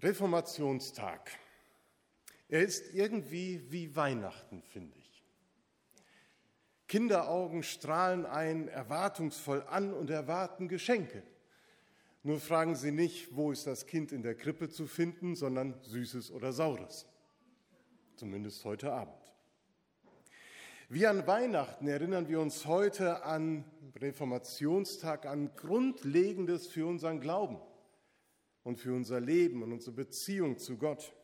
Reformationstag. Er ist irgendwie wie Weihnachten, finde ich. Kinderaugen strahlen ein erwartungsvoll an und erwarten Geschenke. Nur fragen sie nicht, wo ist das Kind in der Krippe zu finden, sondern Süßes oder Saures. Zumindest heute Abend. Wie an Weihnachten erinnern wir uns heute an Reformationstag, an Grundlegendes für unseren Glauben und für unser Leben und unsere Beziehung zu Gott.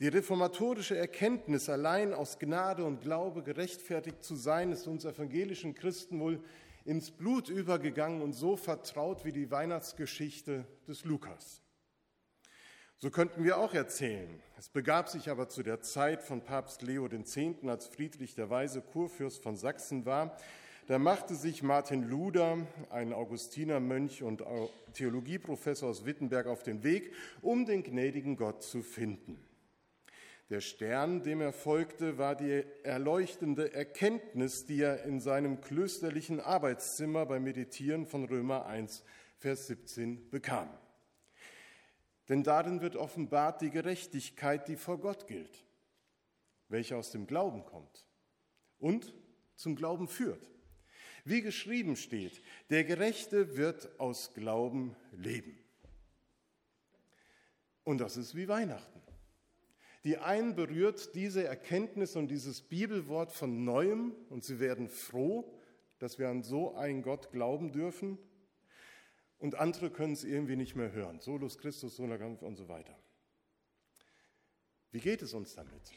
Die reformatorische Erkenntnis, allein aus Gnade und Glaube gerechtfertigt zu sein, ist uns evangelischen Christen wohl ins Blut übergegangen und so vertraut wie die Weihnachtsgeschichte des Lukas. So könnten wir auch erzählen. Es begab sich aber zu der Zeit von Papst Leo X., als Friedrich der Weise Kurfürst von Sachsen war, da machte sich Martin Luder, ein Augustinermönch und Theologieprofessor aus Wittenberg, auf den Weg, um den gnädigen Gott zu finden. Der Stern, dem er folgte, war die erleuchtende Erkenntnis, die er in seinem klösterlichen Arbeitszimmer beim Meditieren von Römer 1, Vers 17 bekam. Denn darin wird offenbart die Gerechtigkeit, die vor Gott gilt, welche aus dem Glauben kommt und zum Glauben führt. Wie geschrieben steht, der Gerechte wird aus Glauben leben. Und das ist wie Weihnachten. Die einen berührt diese Erkenntnis und dieses Bibelwort von neuem und sie werden froh, dass wir an so einen Gott glauben dürfen. Und andere können es irgendwie nicht mehr hören. Solus Christus, Solagampf und so weiter. Wie geht es uns damit?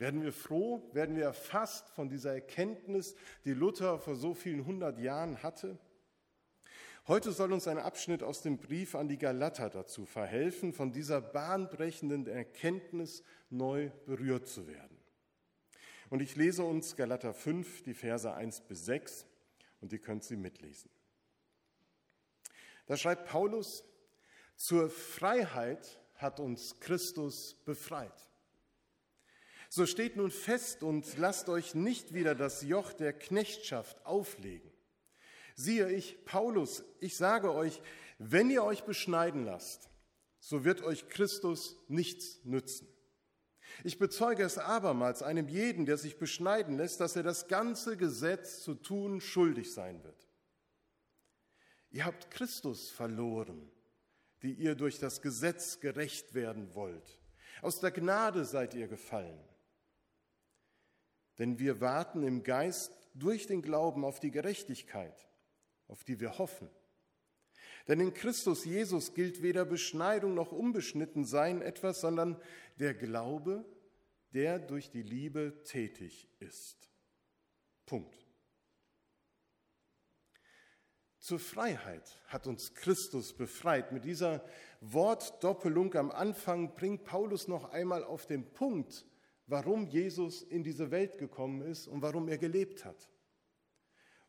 Werden wir froh? Werden wir erfasst von dieser Erkenntnis, die Luther vor so vielen hundert Jahren hatte? Heute soll uns ein Abschnitt aus dem Brief an die Galater dazu verhelfen, von dieser bahnbrechenden Erkenntnis neu berührt zu werden. Und ich lese uns Galater 5, die Verse 1 bis 6, und ihr könnt sie mitlesen. Da schreibt Paulus, zur Freiheit hat uns Christus befreit. So steht nun fest und lasst euch nicht wieder das Joch der Knechtschaft auflegen. Siehe ich, Paulus, ich sage euch, wenn ihr euch beschneiden lasst, so wird euch Christus nichts nützen. Ich bezeuge es abermals einem jeden, der sich beschneiden lässt, dass er das ganze Gesetz zu tun schuldig sein wird. Ihr habt Christus verloren, die ihr durch das Gesetz gerecht werden wollt. Aus der Gnade seid ihr gefallen. Denn wir warten im Geist durch den Glauben auf die Gerechtigkeit, auf die wir hoffen. Denn in Christus Jesus gilt weder Beschneidung noch Unbeschnittensein etwas, sondern der Glaube, der durch die Liebe tätig ist. Punkt. Zur Freiheit hat uns Christus befreit. Mit dieser Wortdoppelung am Anfang bringt Paulus noch einmal auf den Punkt, warum Jesus in diese Welt gekommen ist und warum er gelebt hat,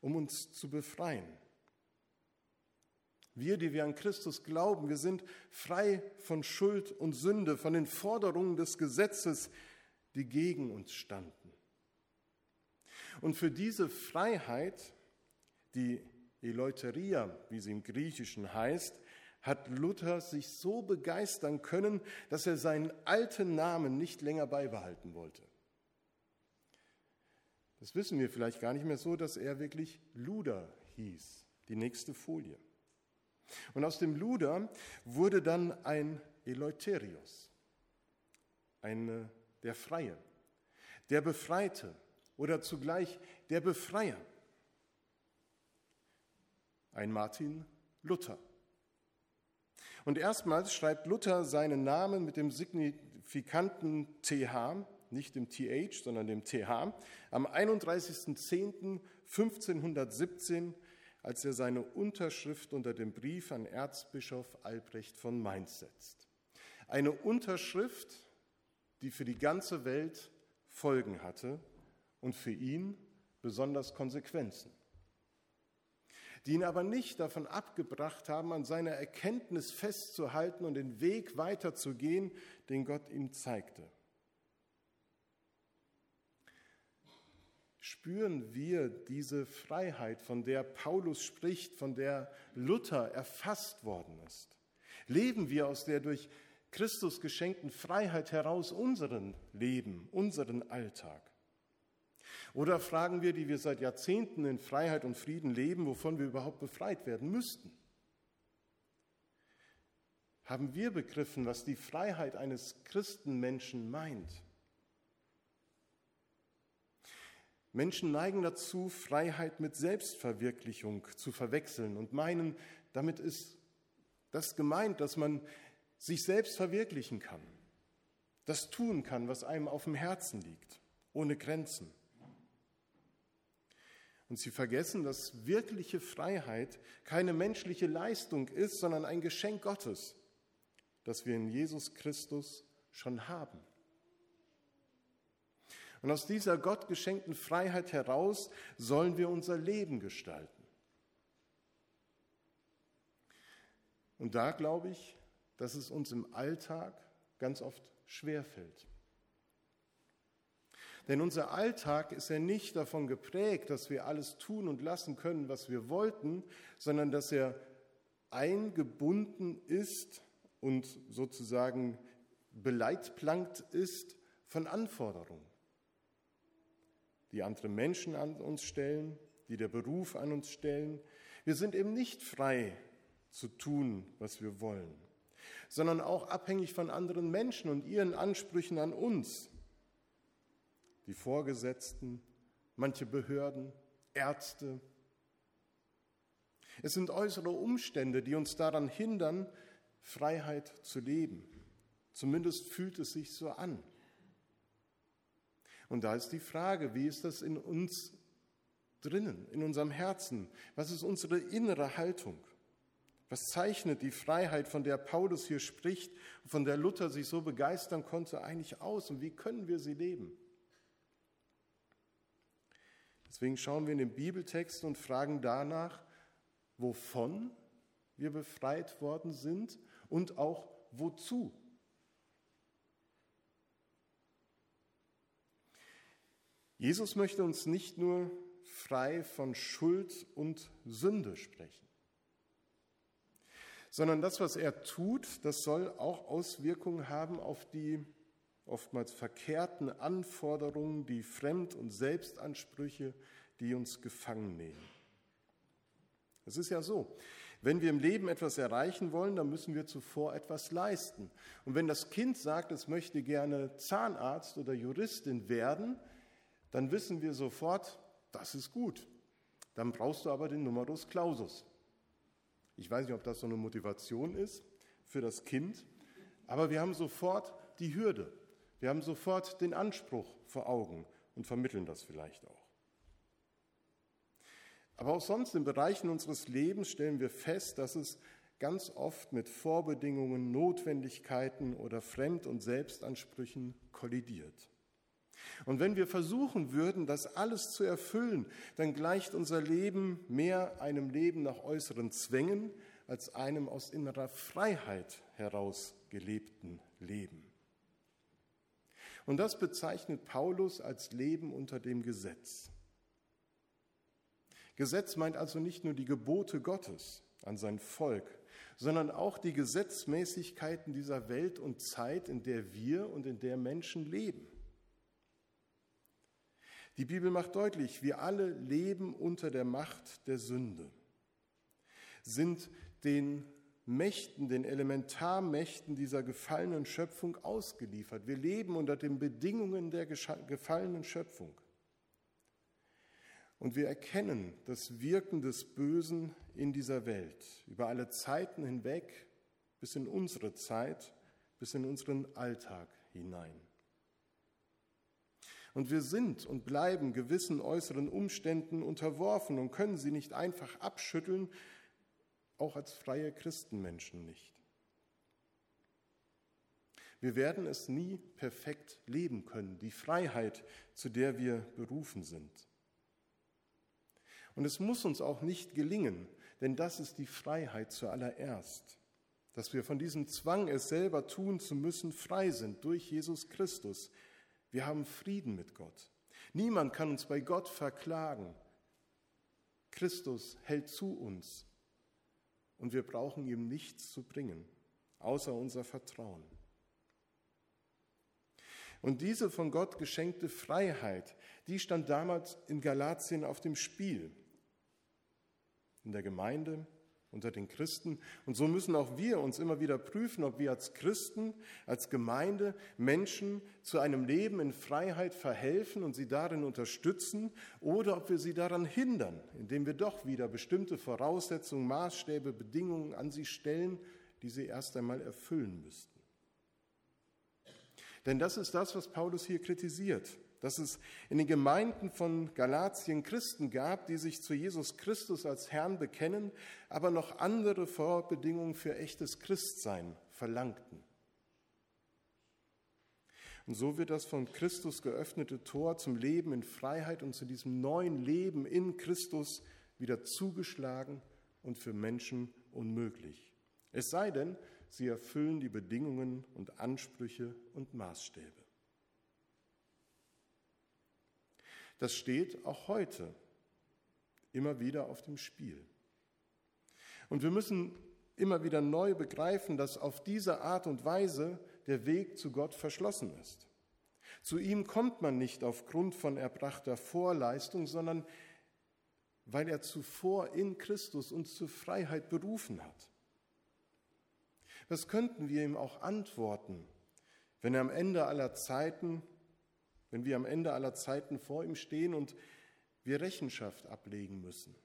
um uns zu befreien. Wir, die wir an Christus glauben, wir sind frei von Schuld und Sünde, von den Forderungen des Gesetzes, die gegen uns standen. Und für diese Freiheit, die Eleuteria, wie sie im Griechischen heißt, hat Luther sich so begeistern können, dass er seinen alten Namen nicht länger beibehalten wollte. Das wissen wir vielleicht gar nicht mehr so, dass er wirklich Luder hieß. Die nächste Folie. Und aus dem Luder wurde dann ein Eleuterios, ein, der Freie, der Befreite oder zugleich der Befreier. Ein Martin Luther. Und erstmals schreibt Luther seinen Namen mit dem signifikanten TH, nicht dem TH, sondern dem TH, am 31.10.1517, als er seine Unterschrift unter dem Brief an Erzbischof Albrecht von Mainz setzt. Eine Unterschrift, die für die ganze Welt Folgen hatte und für ihn besonders Konsequenzen die ihn aber nicht davon abgebracht haben, an seiner Erkenntnis festzuhalten und den Weg weiterzugehen, den Gott ihm zeigte. Spüren wir diese Freiheit, von der Paulus spricht, von der Luther erfasst worden ist? Leben wir aus der durch Christus geschenkten Freiheit heraus unseren Leben, unseren Alltag? Oder fragen wir, die wir seit Jahrzehnten in Freiheit und Frieden leben, wovon wir überhaupt befreit werden müssten? Haben wir begriffen, was die Freiheit eines Christenmenschen meint? Menschen neigen dazu, Freiheit mit Selbstverwirklichung zu verwechseln und meinen, damit ist das gemeint, dass man sich selbst verwirklichen kann, das tun kann, was einem auf dem Herzen liegt, ohne Grenzen. Und sie vergessen, dass wirkliche Freiheit keine menschliche Leistung ist, sondern ein Geschenk Gottes, das wir in Jesus Christus schon haben. Und aus dieser Gott geschenkten Freiheit heraus sollen wir unser Leben gestalten. Und da glaube ich, dass es uns im Alltag ganz oft schwerfällt. Denn unser Alltag ist ja nicht davon geprägt, dass wir alles tun und lassen können, was wir wollten, sondern dass er eingebunden ist und sozusagen beleitplankt ist von Anforderungen, die andere Menschen an uns stellen, die der Beruf an uns stellen. Wir sind eben nicht frei zu tun, was wir wollen, sondern auch abhängig von anderen Menschen und ihren Ansprüchen an uns die Vorgesetzten, manche Behörden, Ärzte. Es sind äußere Umstände, die uns daran hindern, Freiheit zu leben. Zumindest fühlt es sich so an. Und da ist die Frage, wie ist das in uns drinnen, in unserem Herzen? Was ist unsere innere Haltung? Was zeichnet die Freiheit, von der Paulus hier spricht, von der Luther sich so begeistern konnte, eigentlich aus? Und wie können wir sie leben? Deswegen schauen wir in den Bibeltext und fragen danach, wovon wir befreit worden sind und auch wozu. Jesus möchte uns nicht nur frei von Schuld und Sünde sprechen, sondern das, was er tut, das soll auch Auswirkungen haben auf die oftmals verkehrten Anforderungen, die Fremd- und Selbstansprüche, die uns gefangen nehmen. Es ist ja so, wenn wir im Leben etwas erreichen wollen, dann müssen wir zuvor etwas leisten. Und wenn das Kind sagt, es möchte gerne Zahnarzt oder Juristin werden, dann wissen wir sofort, das ist gut. Dann brauchst du aber den Numerus Clausus. Ich weiß nicht, ob das so eine Motivation ist für das Kind, aber wir haben sofort die Hürde. Wir haben sofort den Anspruch vor Augen und vermitteln das vielleicht auch. Aber auch sonst in Bereichen unseres Lebens stellen wir fest, dass es ganz oft mit Vorbedingungen, Notwendigkeiten oder Fremd- und Selbstansprüchen kollidiert. Und wenn wir versuchen würden, das alles zu erfüllen, dann gleicht unser Leben mehr einem Leben nach äußeren Zwängen als einem aus innerer Freiheit heraus gelebten Leben. Und das bezeichnet Paulus als Leben unter dem Gesetz. Gesetz meint also nicht nur die Gebote Gottes an sein Volk, sondern auch die Gesetzmäßigkeiten dieser Welt und Zeit, in der wir und in der Menschen leben. Die Bibel macht deutlich, wir alle leben unter der Macht der Sünde, sind den Mächten, den Elementarmächten dieser gefallenen Schöpfung ausgeliefert. Wir leben unter den Bedingungen der gefallenen Schöpfung. Und wir erkennen das Wirken des Bösen in dieser Welt über alle Zeiten hinweg bis in unsere Zeit, bis in unseren Alltag hinein. Und wir sind und bleiben gewissen äußeren Umständen unterworfen und können sie nicht einfach abschütteln, auch als freie Christenmenschen nicht. Wir werden es nie perfekt leben können, die Freiheit, zu der wir berufen sind. Und es muss uns auch nicht gelingen, denn das ist die Freiheit zuallererst, dass wir von diesem Zwang, es selber tun zu müssen, frei sind durch Jesus Christus. Wir haben Frieden mit Gott. Niemand kann uns bei Gott verklagen. Christus hält zu uns und wir brauchen ihm nichts zu bringen. außer unser Vertrauen. Und diese von Gott geschenkte Freiheit, die stand damals in Galatien auf dem Spiel. In der Gemeinde, unter den Christen. Und so müssen auch wir uns immer wieder prüfen, ob wir als Christen, als Gemeinde Menschen zu einem Leben in Freiheit verhelfen und sie darin unterstützen oder ob wir sie daran hindern, indem wir doch wieder bestimmte Voraussetzungen, Maßstäbe, Bedingungen an sie stellen, die sie erst einmal erfüllen müssten. Denn das ist das, was Paulus hier kritisiert dass es in den Gemeinden von Galatien Christen gab, die sich zu Jesus Christus als Herrn bekennen, aber noch andere Vorbedingungen für echtes Christsein verlangten. Und so wird das von Christus geöffnete Tor zum Leben in Freiheit und zu diesem neuen Leben in Christus wieder zugeschlagen und für Menschen unmöglich. Es sei denn, sie erfüllen die Bedingungen und Ansprüche und Maßstäbe. Das steht auch heute immer wieder auf dem Spiel. Und wir müssen immer wieder neu begreifen, dass auf diese Art und Weise der Weg zu Gott verschlossen ist. Zu ihm kommt man nicht aufgrund von erbrachter Vorleistung, sondern weil er zuvor in Christus uns zur Freiheit berufen hat. Was könnten wir ihm auch antworten, wenn er am Ende aller Zeiten wenn wir am Ende aller Zeiten vor ihm stehen und wir Rechenschaft ablegen müssen.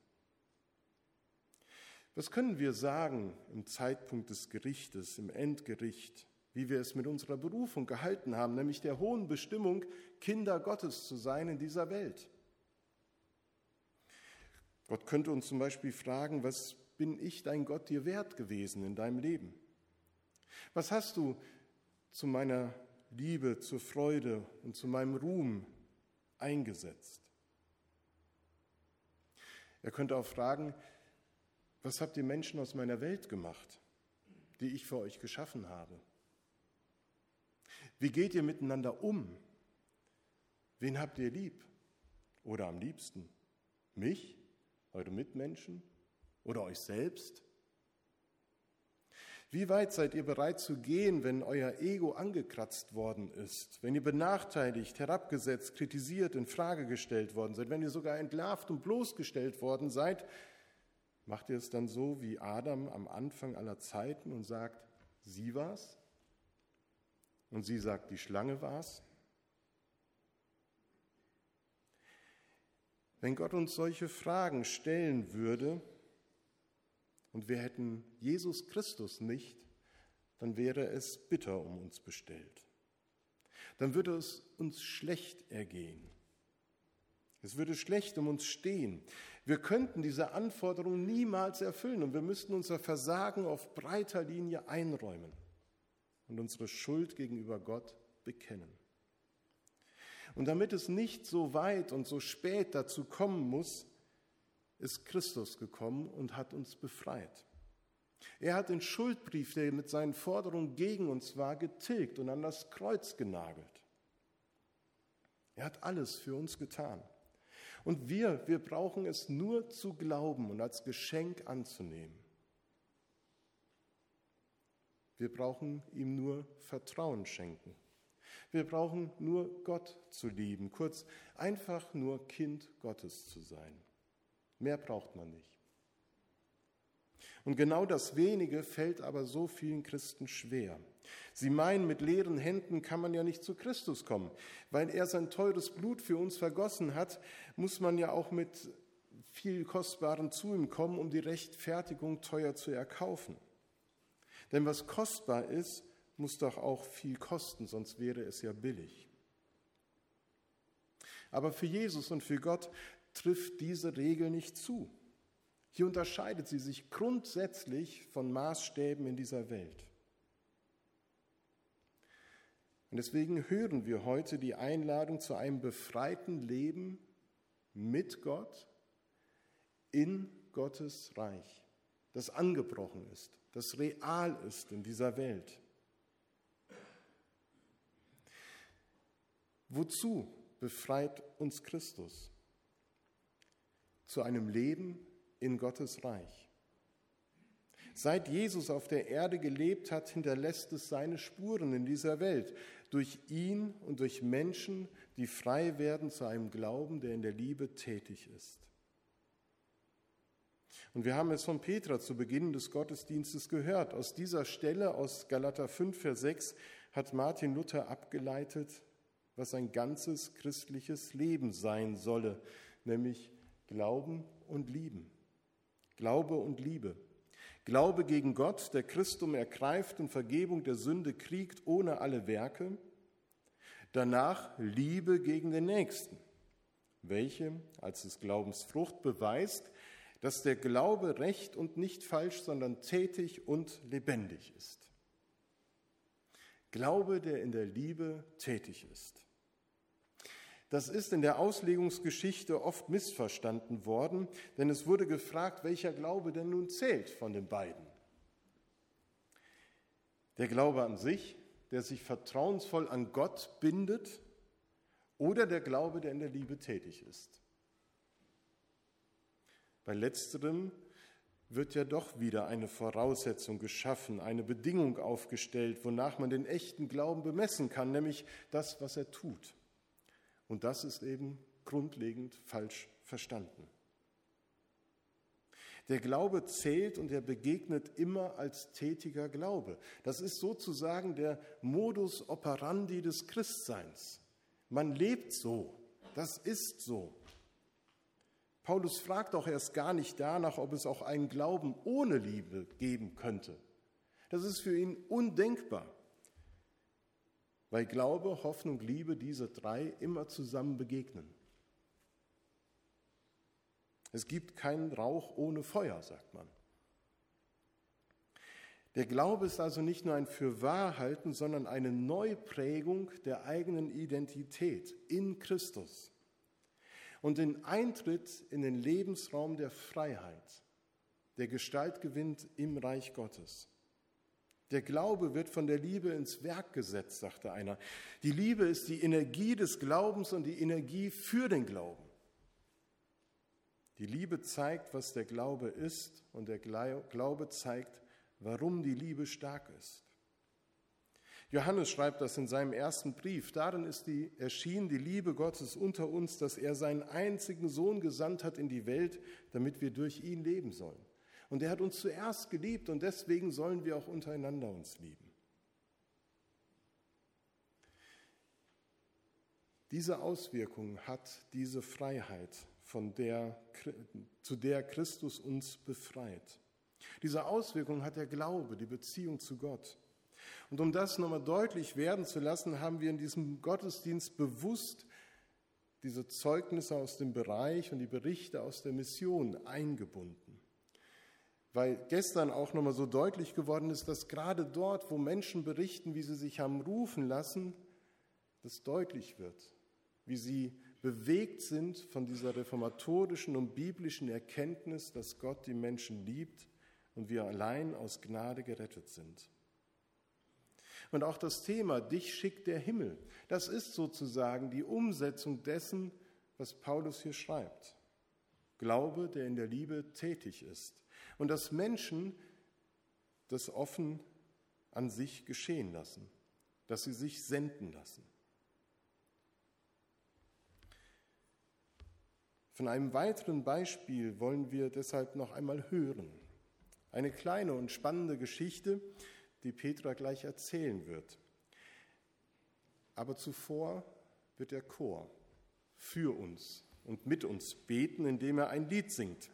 Was können wir sagen im Zeitpunkt des Gerichtes, im Endgericht, wie wir es mit unserer Berufung gehalten haben, nämlich der hohen Bestimmung, Kinder Gottes zu sein in dieser Welt? Gott könnte uns zum Beispiel fragen, was bin ich, dein Gott, dir wert gewesen in deinem Leben? Was hast du zu meiner Liebe, zur Freude und zu meinem Ruhm eingesetzt. Er könnte auch fragen, was habt ihr Menschen aus meiner Welt gemacht, die ich für euch geschaffen habe? Wie geht ihr miteinander um? Wen habt ihr lieb oder am liebsten? Mich, eure Mitmenschen oder euch selbst? Wie weit seid ihr bereit zu gehen, wenn euer Ego angekratzt worden ist, wenn ihr benachteiligt, herabgesetzt, kritisiert, in Frage gestellt worden seid, wenn ihr sogar entlarvt und bloßgestellt worden seid? Macht ihr es dann so wie Adam am Anfang aller Zeiten und sagt, sie war's? Und sie sagt, die Schlange war's? Wenn Gott uns solche Fragen stellen würde, und wir hätten Jesus Christus nicht, dann wäre es bitter um uns bestellt. Dann würde es uns schlecht ergehen. Es würde schlecht um uns stehen. Wir könnten diese Anforderung niemals erfüllen und wir müssten unser Versagen auf breiter Linie einräumen und unsere Schuld gegenüber Gott bekennen. Und damit es nicht so weit und so spät dazu kommen muss, ist Christus gekommen und hat uns befreit. Er hat den Schuldbrief, der mit seinen Forderungen gegen uns war, getilgt und an das Kreuz genagelt. Er hat alles für uns getan. Und wir, wir brauchen es nur zu glauben und als Geschenk anzunehmen. Wir brauchen ihm nur Vertrauen schenken. Wir brauchen nur Gott zu lieben, kurz einfach nur Kind Gottes zu sein. Mehr braucht man nicht. Und genau das wenige fällt aber so vielen Christen schwer. Sie meinen, mit leeren Händen kann man ja nicht zu Christus kommen. Weil er sein teures Blut für uns vergossen hat, muss man ja auch mit viel Kostbaren zu ihm kommen, um die Rechtfertigung teuer zu erkaufen. Denn was kostbar ist, muss doch auch viel kosten, sonst wäre es ja billig. Aber für Jesus und für Gott trifft diese Regel nicht zu. Hier unterscheidet sie sich grundsätzlich von Maßstäben in dieser Welt. Und deswegen hören wir heute die Einladung zu einem befreiten Leben mit Gott in Gottes Reich, das angebrochen ist, das real ist in dieser Welt. Wozu befreit uns Christus? Zu einem Leben in Gottes Reich. Seit Jesus auf der Erde gelebt hat, hinterlässt es seine Spuren in dieser Welt. Durch ihn und durch Menschen, die frei werden zu einem Glauben, der in der Liebe tätig ist. Und wir haben es von Petra zu Beginn des Gottesdienstes gehört. Aus dieser Stelle aus Galater 5, Vers 6 hat Martin Luther abgeleitet, was ein ganzes christliches Leben sein solle, nämlich Glauben und Lieben. Glaube und Liebe. Glaube gegen Gott, der Christum ergreift und Vergebung der Sünde kriegt ohne alle Werke. Danach Liebe gegen den Nächsten, welche als des Glaubens Frucht beweist, dass der Glaube recht und nicht falsch, sondern tätig und lebendig ist. Glaube, der in der Liebe tätig ist. Das ist in der Auslegungsgeschichte oft missverstanden worden, denn es wurde gefragt, welcher Glaube denn nun zählt von den beiden. Der Glaube an sich, der sich vertrauensvoll an Gott bindet, oder der Glaube, der in der Liebe tätig ist. Bei letzterem wird ja doch wieder eine Voraussetzung geschaffen, eine Bedingung aufgestellt, wonach man den echten Glauben bemessen kann, nämlich das, was er tut. Und das ist eben grundlegend falsch verstanden. Der Glaube zählt und er begegnet immer als tätiger Glaube. Das ist sozusagen der Modus operandi des Christseins. Man lebt so, das ist so. Paulus fragt auch erst gar nicht danach, ob es auch einen Glauben ohne Liebe geben könnte. Das ist für ihn undenkbar weil Glaube, Hoffnung, Liebe, diese drei immer zusammen begegnen. Es gibt keinen Rauch ohne Feuer, sagt man. Der Glaube ist also nicht nur ein Fürwahrhalten, sondern eine Neuprägung der eigenen Identität in Christus und den Eintritt in den Lebensraum der Freiheit, der Gestalt gewinnt im Reich Gottes. Der Glaube wird von der Liebe ins Werk gesetzt, sagte einer. Die Liebe ist die Energie des Glaubens und die Energie für den Glauben. Die Liebe zeigt, was der Glaube ist und der Glaube zeigt, warum die Liebe stark ist. Johannes schreibt das in seinem ersten Brief. Darin ist die, erschienen die Liebe Gottes unter uns, dass er seinen einzigen Sohn gesandt hat in die Welt, damit wir durch ihn leben sollen. Und er hat uns zuerst geliebt und deswegen sollen wir auch untereinander uns lieben. Diese Auswirkung hat diese Freiheit, von der, zu der Christus uns befreit. Diese Auswirkung hat der Glaube, die Beziehung zu Gott. Und um das nochmal deutlich werden zu lassen, haben wir in diesem Gottesdienst bewusst diese Zeugnisse aus dem Bereich und die Berichte aus der Mission eingebunden weil gestern auch nochmal so deutlich geworden ist, dass gerade dort, wo Menschen berichten, wie sie sich haben rufen lassen, das deutlich wird, wie sie bewegt sind von dieser reformatorischen und biblischen Erkenntnis, dass Gott die Menschen liebt und wir allein aus Gnade gerettet sind. Und auch das Thema, dich schickt der Himmel, das ist sozusagen die Umsetzung dessen, was Paulus hier schreibt. Glaube, der in der Liebe tätig ist und dass Menschen das offen an sich geschehen lassen, dass sie sich senden lassen. Von einem weiteren Beispiel wollen wir deshalb noch einmal hören. Eine kleine und spannende Geschichte, die Petra gleich erzählen wird. Aber zuvor wird der Chor für uns und mit uns beten, indem er ein Lied singt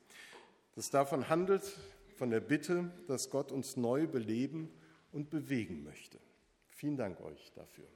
das davon handelt, von der Bitte, dass Gott uns neu beleben und bewegen möchte. Vielen Dank euch dafür.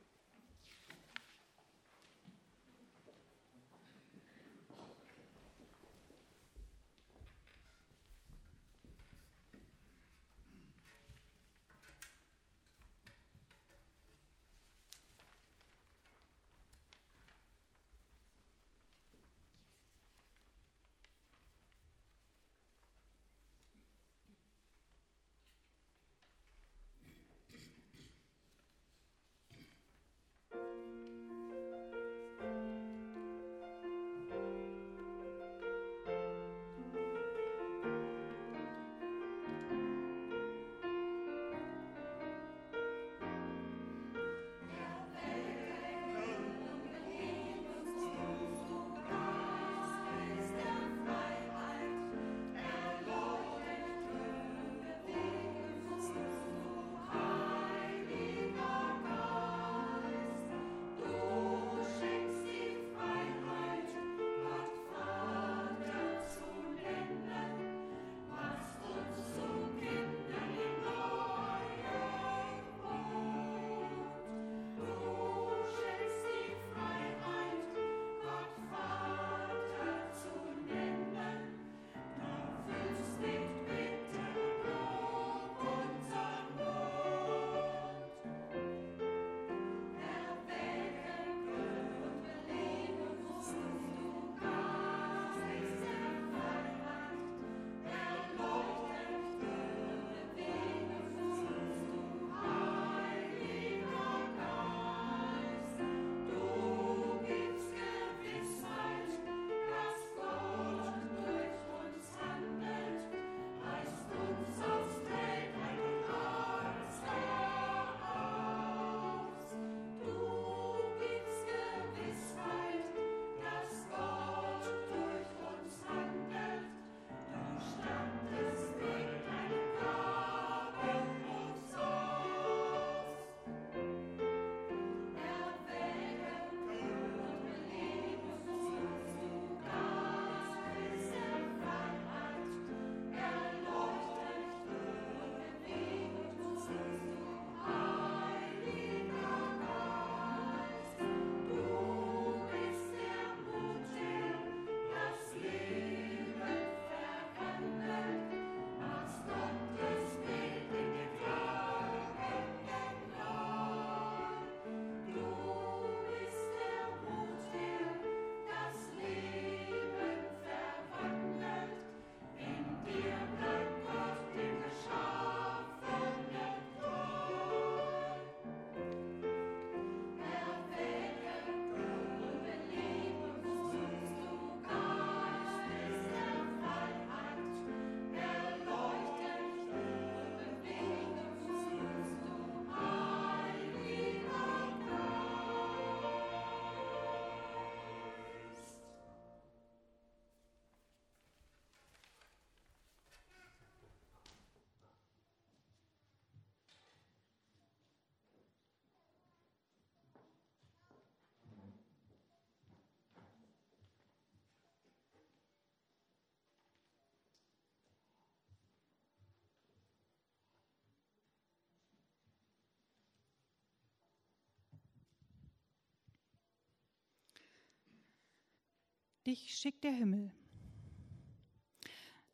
Dich schickt der Himmel.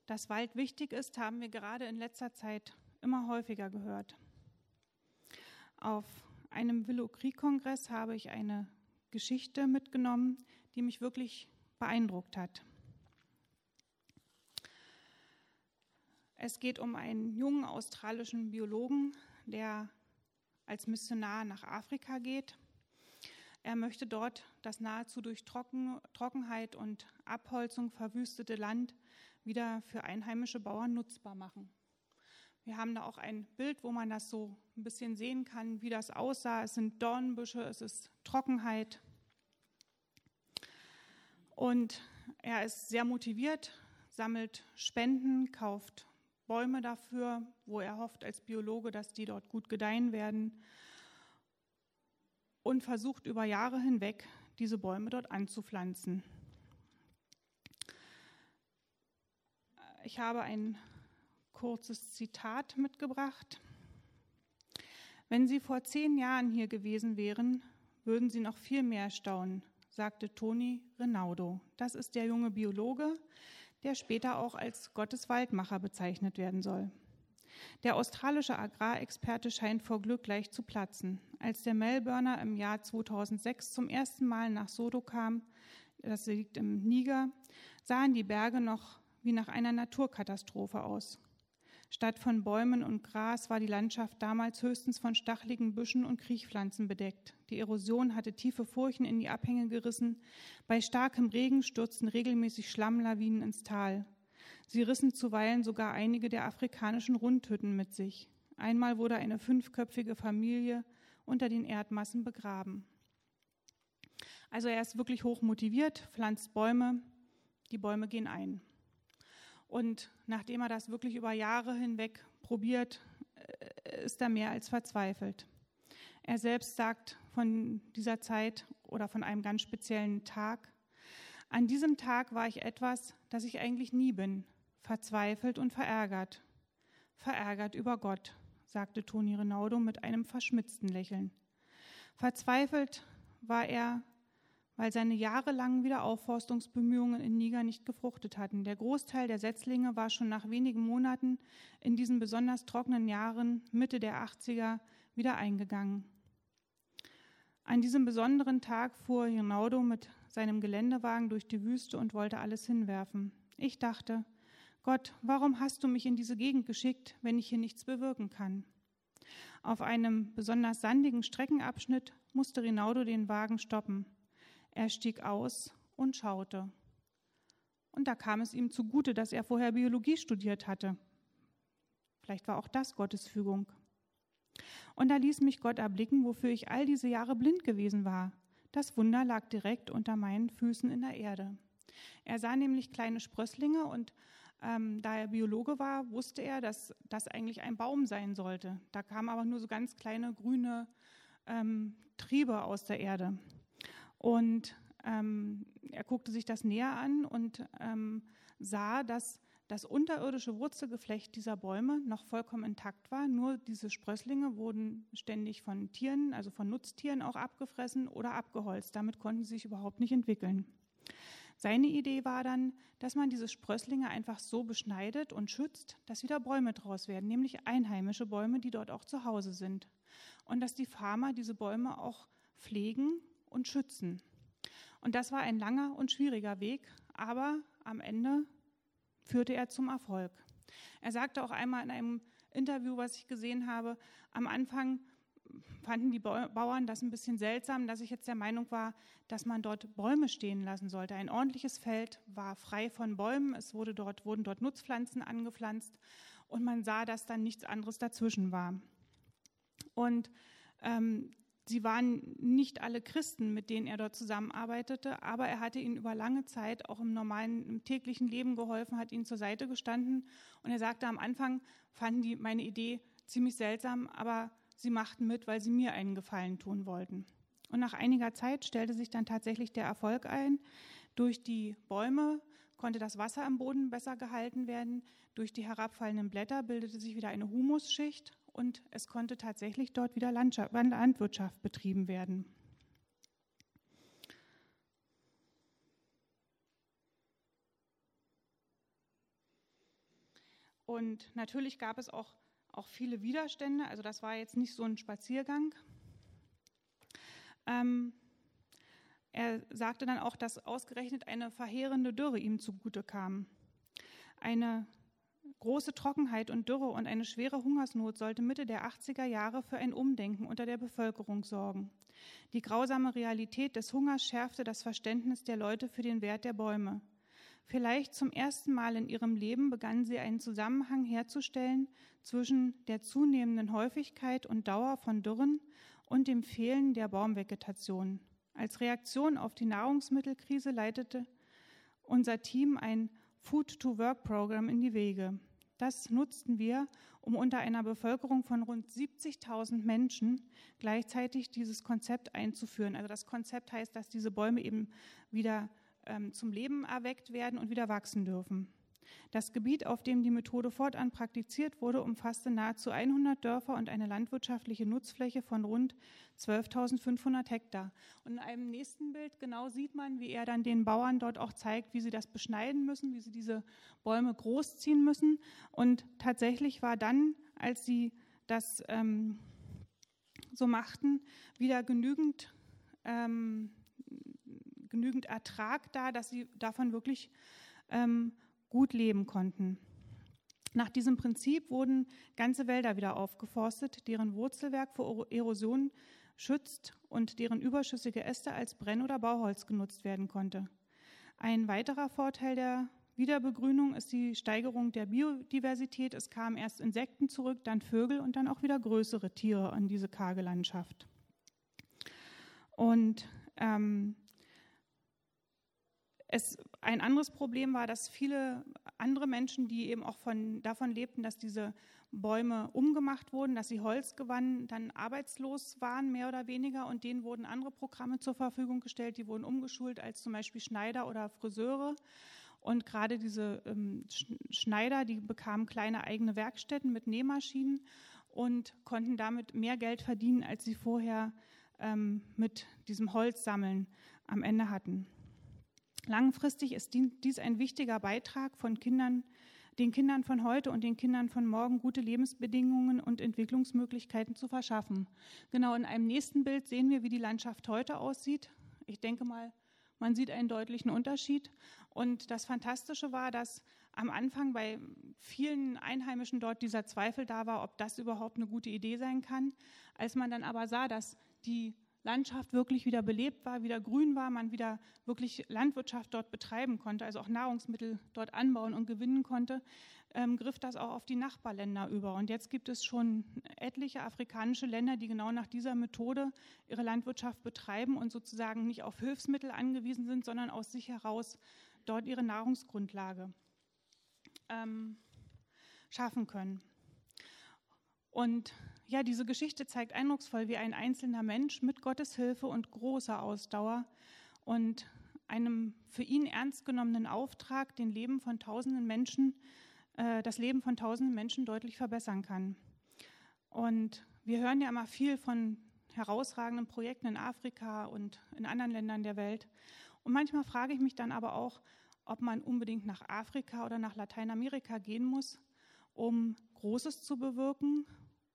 Dass Wald wichtig ist, haben wir gerade in letzter Zeit immer häufiger gehört. Auf einem Willow Creek Kongress habe ich eine Geschichte mitgenommen, die mich wirklich beeindruckt hat. Es geht um einen jungen australischen Biologen, der als Missionar nach Afrika geht. Er möchte dort das nahezu durch Trocken, Trockenheit und Abholzung verwüstete Land wieder für einheimische Bauern nutzbar machen. Wir haben da auch ein Bild, wo man das so ein bisschen sehen kann, wie das aussah. Es sind Dornbüsche, es ist Trockenheit. Und er ist sehr motiviert, sammelt Spenden, kauft Bäume dafür, wo er hofft als Biologe, dass die dort gut gedeihen werden und versucht über Jahre hinweg diese Bäume dort anzupflanzen. Ich habe ein kurzes Zitat mitgebracht. Wenn Sie vor zehn Jahren hier gewesen wären, würden Sie noch viel mehr staunen, sagte Toni Renaudo. Das ist der junge Biologe, der später auch als Gottes Waldmacher bezeichnet werden soll. Der australische Agrarexperte scheint vor Glück gleich zu platzen. Als der Melbourner im Jahr 2006 zum ersten Mal nach Sodo kam, das liegt im Niger, sahen die Berge noch wie nach einer Naturkatastrophe aus. Statt von Bäumen und Gras war die Landschaft damals höchstens von stacheligen Büschen und Kriechpflanzen bedeckt. Die Erosion hatte tiefe Furchen in die Abhänge gerissen. Bei starkem Regen stürzten regelmäßig Schlammlawinen ins Tal. Sie rissen zuweilen sogar einige der afrikanischen Rundhütten mit sich. Einmal wurde eine fünfköpfige Familie unter den Erdmassen begraben. Also er ist wirklich hoch motiviert, pflanzt Bäume, die Bäume gehen ein. Und nachdem er das wirklich über Jahre hinweg probiert, äh, ist er mehr als verzweifelt. Er selbst sagt von dieser Zeit oder von einem ganz speziellen Tag, an diesem Tag war ich etwas, das ich eigentlich nie bin, verzweifelt und verärgert. Verärgert über Gott, sagte Toni Renaudo mit einem verschmitzten Lächeln. Verzweifelt war er weil seine jahrelangen Wiederaufforstungsbemühungen in Niger nicht gefruchtet hatten. Der Großteil der Setzlinge war schon nach wenigen Monaten in diesen besonders trockenen Jahren Mitte der 80er wieder eingegangen. An diesem besonderen Tag fuhr Rinaldo mit seinem Geländewagen durch die Wüste und wollte alles hinwerfen. Ich dachte, Gott, warum hast du mich in diese Gegend geschickt, wenn ich hier nichts bewirken kann? Auf einem besonders sandigen Streckenabschnitt musste Rinaldo den Wagen stoppen. Er stieg aus und schaute. Und da kam es ihm zugute, dass er vorher Biologie studiert hatte. Vielleicht war auch das Gottes Fügung. Und da ließ mich Gott erblicken, wofür ich all diese Jahre blind gewesen war. Das Wunder lag direkt unter meinen Füßen in der Erde. Er sah nämlich kleine Sprösslinge und ähm, da er Biologe war, wusste er, dass das eigentlich ein Baum sein sollte. Da kamen aber nur so ganz kleine grüne ähm, Triebe aus der Erde. Und ähm, er guckte sich das näher an und ähm, sah, dass das unterirdische Wurzelgeflecht dieser Bäume noch vollkommen intakt war. Nur diese Sprösslinge wurden ständig von Tieren, also von Nutztieren auch abgefressen oder abgeholzt. Damit konnten sie sich überhaupt nicht entwickeln. Seine Idee war dann, dass man diese Sprösslinge einfach so beschneidet und schützt, dass wieder Bäume draus werden, nämlich einheimische Bäume, die dort auch zu Hause sind. Und dass die Farmer diese Bäume auch pflegen und schützen. Und das war ein langer und schwieriger Weg, aber am Ende führte er zum Erfolg. Er sagte auch einmal in einem Interview, was ich gesehen habe, am Anfang fanden die Bauern das ein bisschen seltsam, dass ich jetzt der Meinung war, dass man dort Bäume stehen lassen sollte. Ein ordentliches Feld war frei von Bäumen, es wurde dort, wurden dort Nutzpflanzen angepflanzt und man sah, dass dann nichts anderes dazwischen war. Und ähm, Sie waren nicht alle Christen, mit denen er dort zusammenarbeitete, aber er hatte ihnen über lange Zeit auch im normalen, im täglichen Leben geholfen, hat ihnen zur Seite gestanden. Und er sagte, am Anfang fanden die meine Idee ziemlich seltsam, aber Sie machten mit, weil sie mir einen Gefallen tun wollten. Und nach einiger Zeit stellte sich dann tatsächlich der Erfolg ein. Durch die Bäume konnte das Wasser am Boden besser gehalten werden. Durch die herabfallenden Blätter bildete sich wieder eine Humusschicht und es konnte tatsächlich dort wieder Landwirtschaft betrieben werden. Und natürlich gab es auch auch viele Widerstände, also das war jetzt nicht so ein Spaziergang. Ähm, er sagte dann auch, dass ausgerechnet eine verheerende Dürre ihm zugute kam. Eine große Trockenheit und Dürre und eine schwere Hungersnot sollte Mitte der 80er Jahre für ein Umdenken unter der Bevölkerung sorgen. Die grausame Realität des Hungers schärfte das Verständnis der Leute für den Wert der Bäume. Vielleicht zum ersten Mal in ihrem Leben begannen sie einen Zusammenhang herzustellen zwischen der zunehmenden Häufigkeit und Dauer von Dürren und dem Fehlen der Baumvegetation. Als Reaktion auf die Nahrungsmittelkrise leitete unser Team ein Food-to-Work-Programm in die Wege. Das nutzten wir, um unter einer Bevölkerung von rund 70.000 Menschen gleichzeitig dieses Konzept einzuführen. Also das Konzept heißt, dass diese Bäume eben wieder ähm, zum Leben erweckt werden und wieder wachsen dürfen. Das Gebiet, auf dem die Methode fortan praktiziert wurde, umfasste nahezu 100 Dörfer und eine landwirtschaftliche Nutzfläche von rund 12.500 Hektar. Und in einem nächsten Bild genau sieht man, wie er dann den Bauern dort auch zeigt, wie sie das beschneiden müssen, wie sie diese Bäume großziehen müssen. Und tatsächlich war dann, als sie das ähm, so machten, wieder genügend ähm, genügend Ertrag da, dass sie davon wirklich ähm, gut leben konnten. Nach diesem Prinzip wurden ganze Wälder wieder aufgeforstet, deren Wurzelwerk vor Erosion schützt und deren überschüssige Äste als Brenn- oder Bauholz genutzt werden konnte. Ein weiterer Vorteil der Wiederbegrünung ist die Steigerung der Biodiversität. Es kamen erst Insekten zurück, dann Vögel und dann auch wieder größere Tiere an diese karge Landschaft. Und ähm, es, ein anderes Problem war, dass viele andere Menschen, die eben auch von, davon lebten, dass diese Bäume umgemacht wurden, dass sie Holz gewannen, dann arbeitslos waren, mehr oder weniger, und denen wurden andere Programme zur Verfügung gestellt. Die wurden umgeschult als zum Beispiel Schneider oder Friseure. Und gerade diese ähm, Schneider, die bekamen kleine eigene Werkstätten mit Nähmaschinen und konnten damit mehr Geld verdienen, als sie vorher ähm, mit diesem Holzsammeln am Ende hatten. Langfristig ist dies ein wichtiger Beitrag von Kindern, den Kindern von heute und den Kindern von morgen gute Lebensbedingungen und Entwicklungsmöglichkeiten zu verschaffen. Genau in einem nächsten Bild sehen wir, wie die Landschaft heute aussieht. Ich denke mal, man sieht einen deutlichen Unterschied. Und das Fantastische war, dass am Anfang bei vielen Einheimischen dort dieser Zweifel da war, ob das überhaupt eine gute Idee sein kann. Als man dann aber sah, dass die Landschaft wirklich wieder belebt war, wieder grün war, man wieder wirklich Landwirtschaft dort betreiben konnte, also auch Nahrungsmittel dort anbauen und gewinnen konnte, ähm, griff das auch auf die Nachbarländer über. Und jetzt gibt es schon etliche afrikanische Länder, die genau nach dieser Methode ihre Landwirtschaft betreiben und sozusagen nicht auf Hilfsmittel angewiesen sind, sondern aus sich heraus dort ihre Nahrungsgrundlage ähm, schaffen können. Und ja, diese Geschichte zeigt eindrucksvoll, wie ein einzelner Mensch mit Gottes Hilfe und großer Ausdauer und einem für ihn ernst genommenen Auftrag den Leben von tausenden Menschen, äh, das Leben von tausenden Menschen deutlich verbessern kann. Und wir hören ja immer viel von herausragenden Projekten in Afrika und in anderen Ländern der Welt. Und manchmal frage ich mich dann aber auch, ob man unbedingt nach Afrika oder nach Lateinamerika gehen muss, um Großes zu bewirken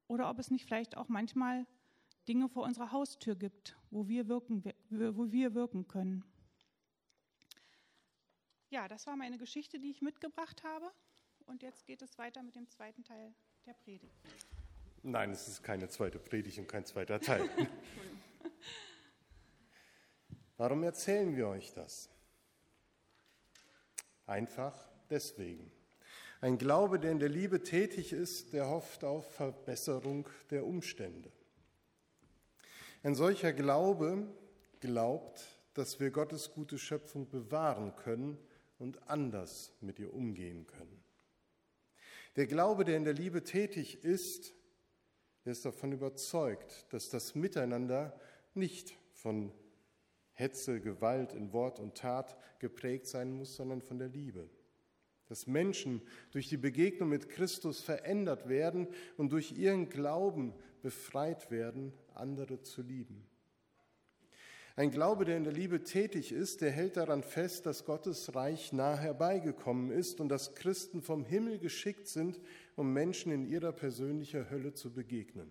oder ob es nicht vielleicht auch manchmal Dinge vor unserer Haustür gibt, wo wir wirken, wo wir wirken können. Ja, das war meine Geschichte, die ich mitgebracht habe. Und jetzt geht es weiter mit dem zweiten Teil der Predigt. Nein, es ist keine zweite Predigt und kein zweiter Teil. Warum erzählen wir euch das? Einfach deswegen. Ein Glaube, der in der Liebe tätig ist, der hofft auf Verbesserung der Umstände. Ein solcher Glaube glaubt, dass wir Gottes gute Schöpfung bewahren können und anders mit ihr umgehen können. Der Glaube, der in der Liebe tätig ist, der ist davon überzeugt, dass das Miteinander nicht von Hetze, Gewalt in Wort und Tat geprägt sein muss, sondern von der Liebe dass Menschen durch die Begegnung mit Christus verändert werden und durch ihren Glauben befreit werden, andere zu lieben. Ein Glaube, der in der Liebe tätig ist, der hält daran fest, dass Gottes Reich nah herbeigekommen ist und dass Christen vom Himmel geschickt sind, um Menschen in ihrer persönlichen Hölle zu begegnen,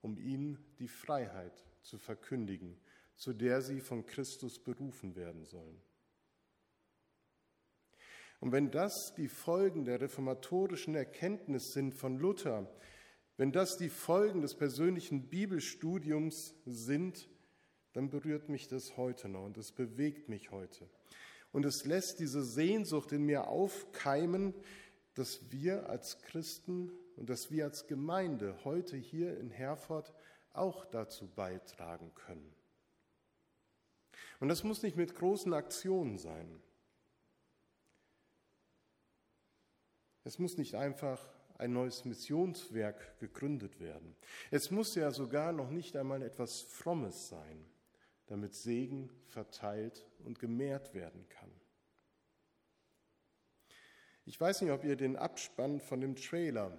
um ihnen die Freiheit zu verkündigen, zu der sie von Christus berufen werden sollen. Und wenn das die Folgen der reformatorischen Erkenntnis sind von Luther, wenn das die Folgen des persönlichen Bibelstudiums sind, dann berührt mich das heute noch und es bewegt mich heute. Und es lässt diese Sehnsucht in mir aufkeimen, dass wir als Christen und dass wir als Gemeinde heute hier in Herford auch dazu beitragen können. Und das muss nicht mit großen Aktionen sein. Es muss nicht einfach ein neues Missionswerk gegründet werden. Es muss ja sogar noch nicht einmal etwas Frommes sein damit Segen verteilt und gemehrt werden kann. Ich weiß nicht, ob ihr den Abspann von dem Trailer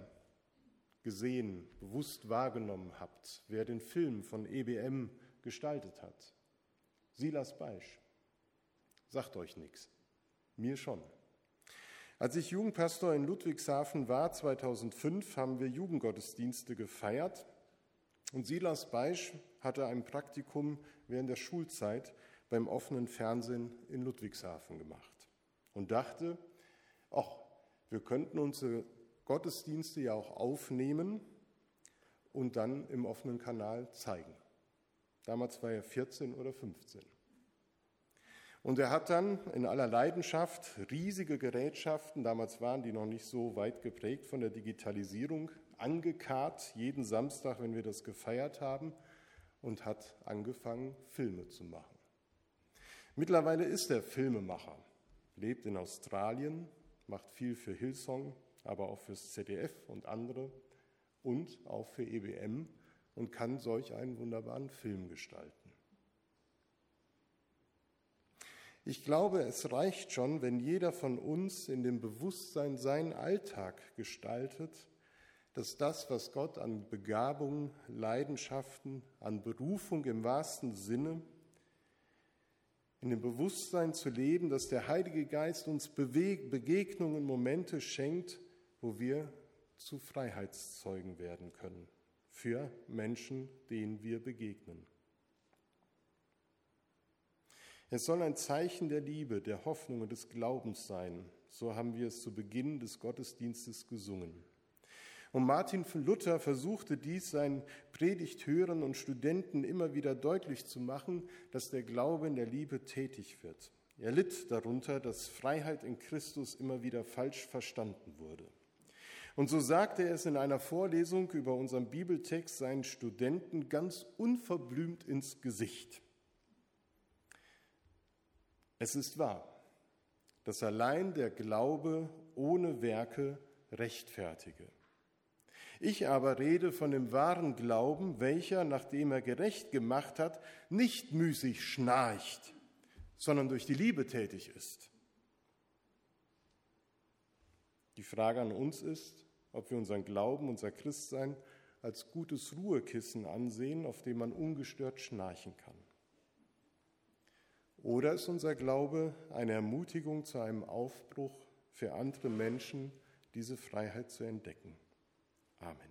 gesehen, bewusst wahrgenommen habt, wer den Film von EBM gestaltet hat. Silas Beisch. Sagt euch nichts. Mir schon. Als ich Jugendpastor in Ludwigshafen war 2005, haben wir Jugendgottesdienste gefeiert und Silas Beisch hatte ein Praktikum während der Schulzeit beim offenen Fernsehen in Ludwigshafen gemacht und dachte, ach, wir könnten unsere Gottesdienste ja auch aufnehmen und dann im offenen Kanal zeigen. Damals war er 14 oder 15. Und er hat dann in aller Leidenschaft riesige Gerätschaften, damals waren die noch nicht so weit geprägt von der Digitalisierung, angekarrt, jeden Samstag, wenn wir das gefeiert haben, und hat angefangen, Filme zu machen. Mittlerweile ist er Filmemacher, lebt in Australien, macht viel für Hillsong, aber auch fürs ZDF und andere und auch für EBM und kann solch einen wunderbaren Film gestalten. Ich glaube, es reicht schon, wenn jeder von uns in dem Bewusstsein seinen Alltag gestaltet dass das, was Gott an Begabung, Leidenschaften, an Berufung im wahrsten Sinne, in dem Bewusstsein zu leben, dass der Heilige Geist uns Begegnungen, Momente schenkt, wo wir zu Freiheitszeugen werden können für Menschen, denen wir begegnen. Es soll ein Zeichen der Liebe, der Hoffnung und des Glaubens sein. So haben wir es zu Beginn des Gottesdienstes gesungen. Und Martin Luther versuchte dies seinen Predigthörern und Studenten immer wieder deutlich zu machen, dass der Glaube in der Liebe tätig wird. Er litt darunter, dass Freiheit in Christus immer wieder falsch verstanden wurde. Und so sagte er es in einer Vorlesung über unseren Bibeltext seinen Studenten ganz unverblümt ins Gesicht. Es ist wahr, dass allein der Glaube ohne Werke rechtfertige. Ich aber rede von dem wahren Glauben, welcher, nachdem er gerecht gemacht hat, nicht müßig schnarcht, sondern durch die Liebe tätig ist. Die Frage an uns ist, ob wir unseren Glauben, unser Christsein als gutes Ruhekissen ansehen, auf dem man ungestört schnarchen kann. Oder ist unser Glaube eine Ermutigung zu einem Aufbruch für andere Menschen, diese Freiheit zu entdecken? Amen.